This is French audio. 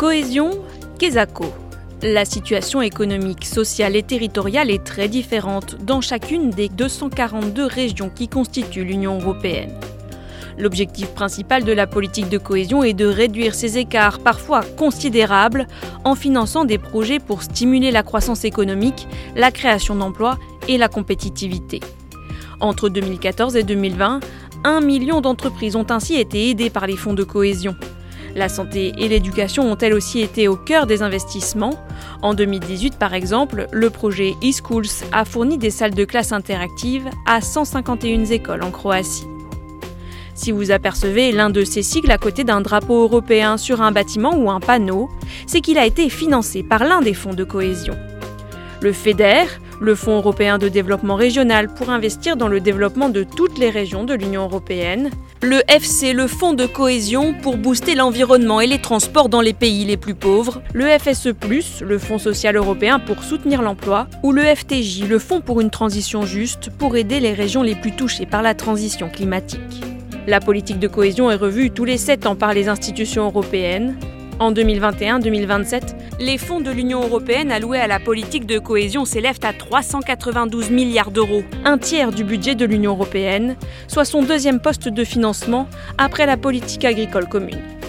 Cohésion, Kesako. La situation économique, sociale et territoriale est très différente dans chacune des 242 régions qui constituent l'Union européenne. L'objectif principal de la politique de cohésion est de réduire ces écarts parfois considérables en finançant des projets pour stimuler la croissance économique, la création d'emplois et la compétitivité. Entre 2014 et 2020, un million d'entreprises ont ainsi été aidées par les fonds de cohésion. La santé et l'éducation ont elles aussi été au cœur des investissements. En 2018, par exemple, le projet eSchools a fourni des salles de classe interactives à 151 écoles en Croatie. Si vous apercevez l'un de ces sigles à côté d'un drapeau européen sur un bâtiment ou un panneau, c'est qu'il a été financé par l'un des fonds de cohésion. Le FEDER, le Fonds européen de développement régional pour investir dans le développement de toutes les régions de l'Union européenne, le FC, le Fonds de cohésion pour booster l'environnement et les transports dans les pays les plus pauvres, le FSE, le Fonds social européen pour soutenir l'emploi, ou le FTJ, le Fonds pour une transition juste pour aider les régions les plus touchées par la transition climatique. La politique de cohésion est revue tous les 7 ans par les institutions européennes. En 2021-2027, les fonds de l'Union européenne alloués à la politique de cohésion s'élèvent à 392 milliards d'euros, un tiers du budget de l'Union européenne, soit son deuxième poste de financement après la politique agricole commune.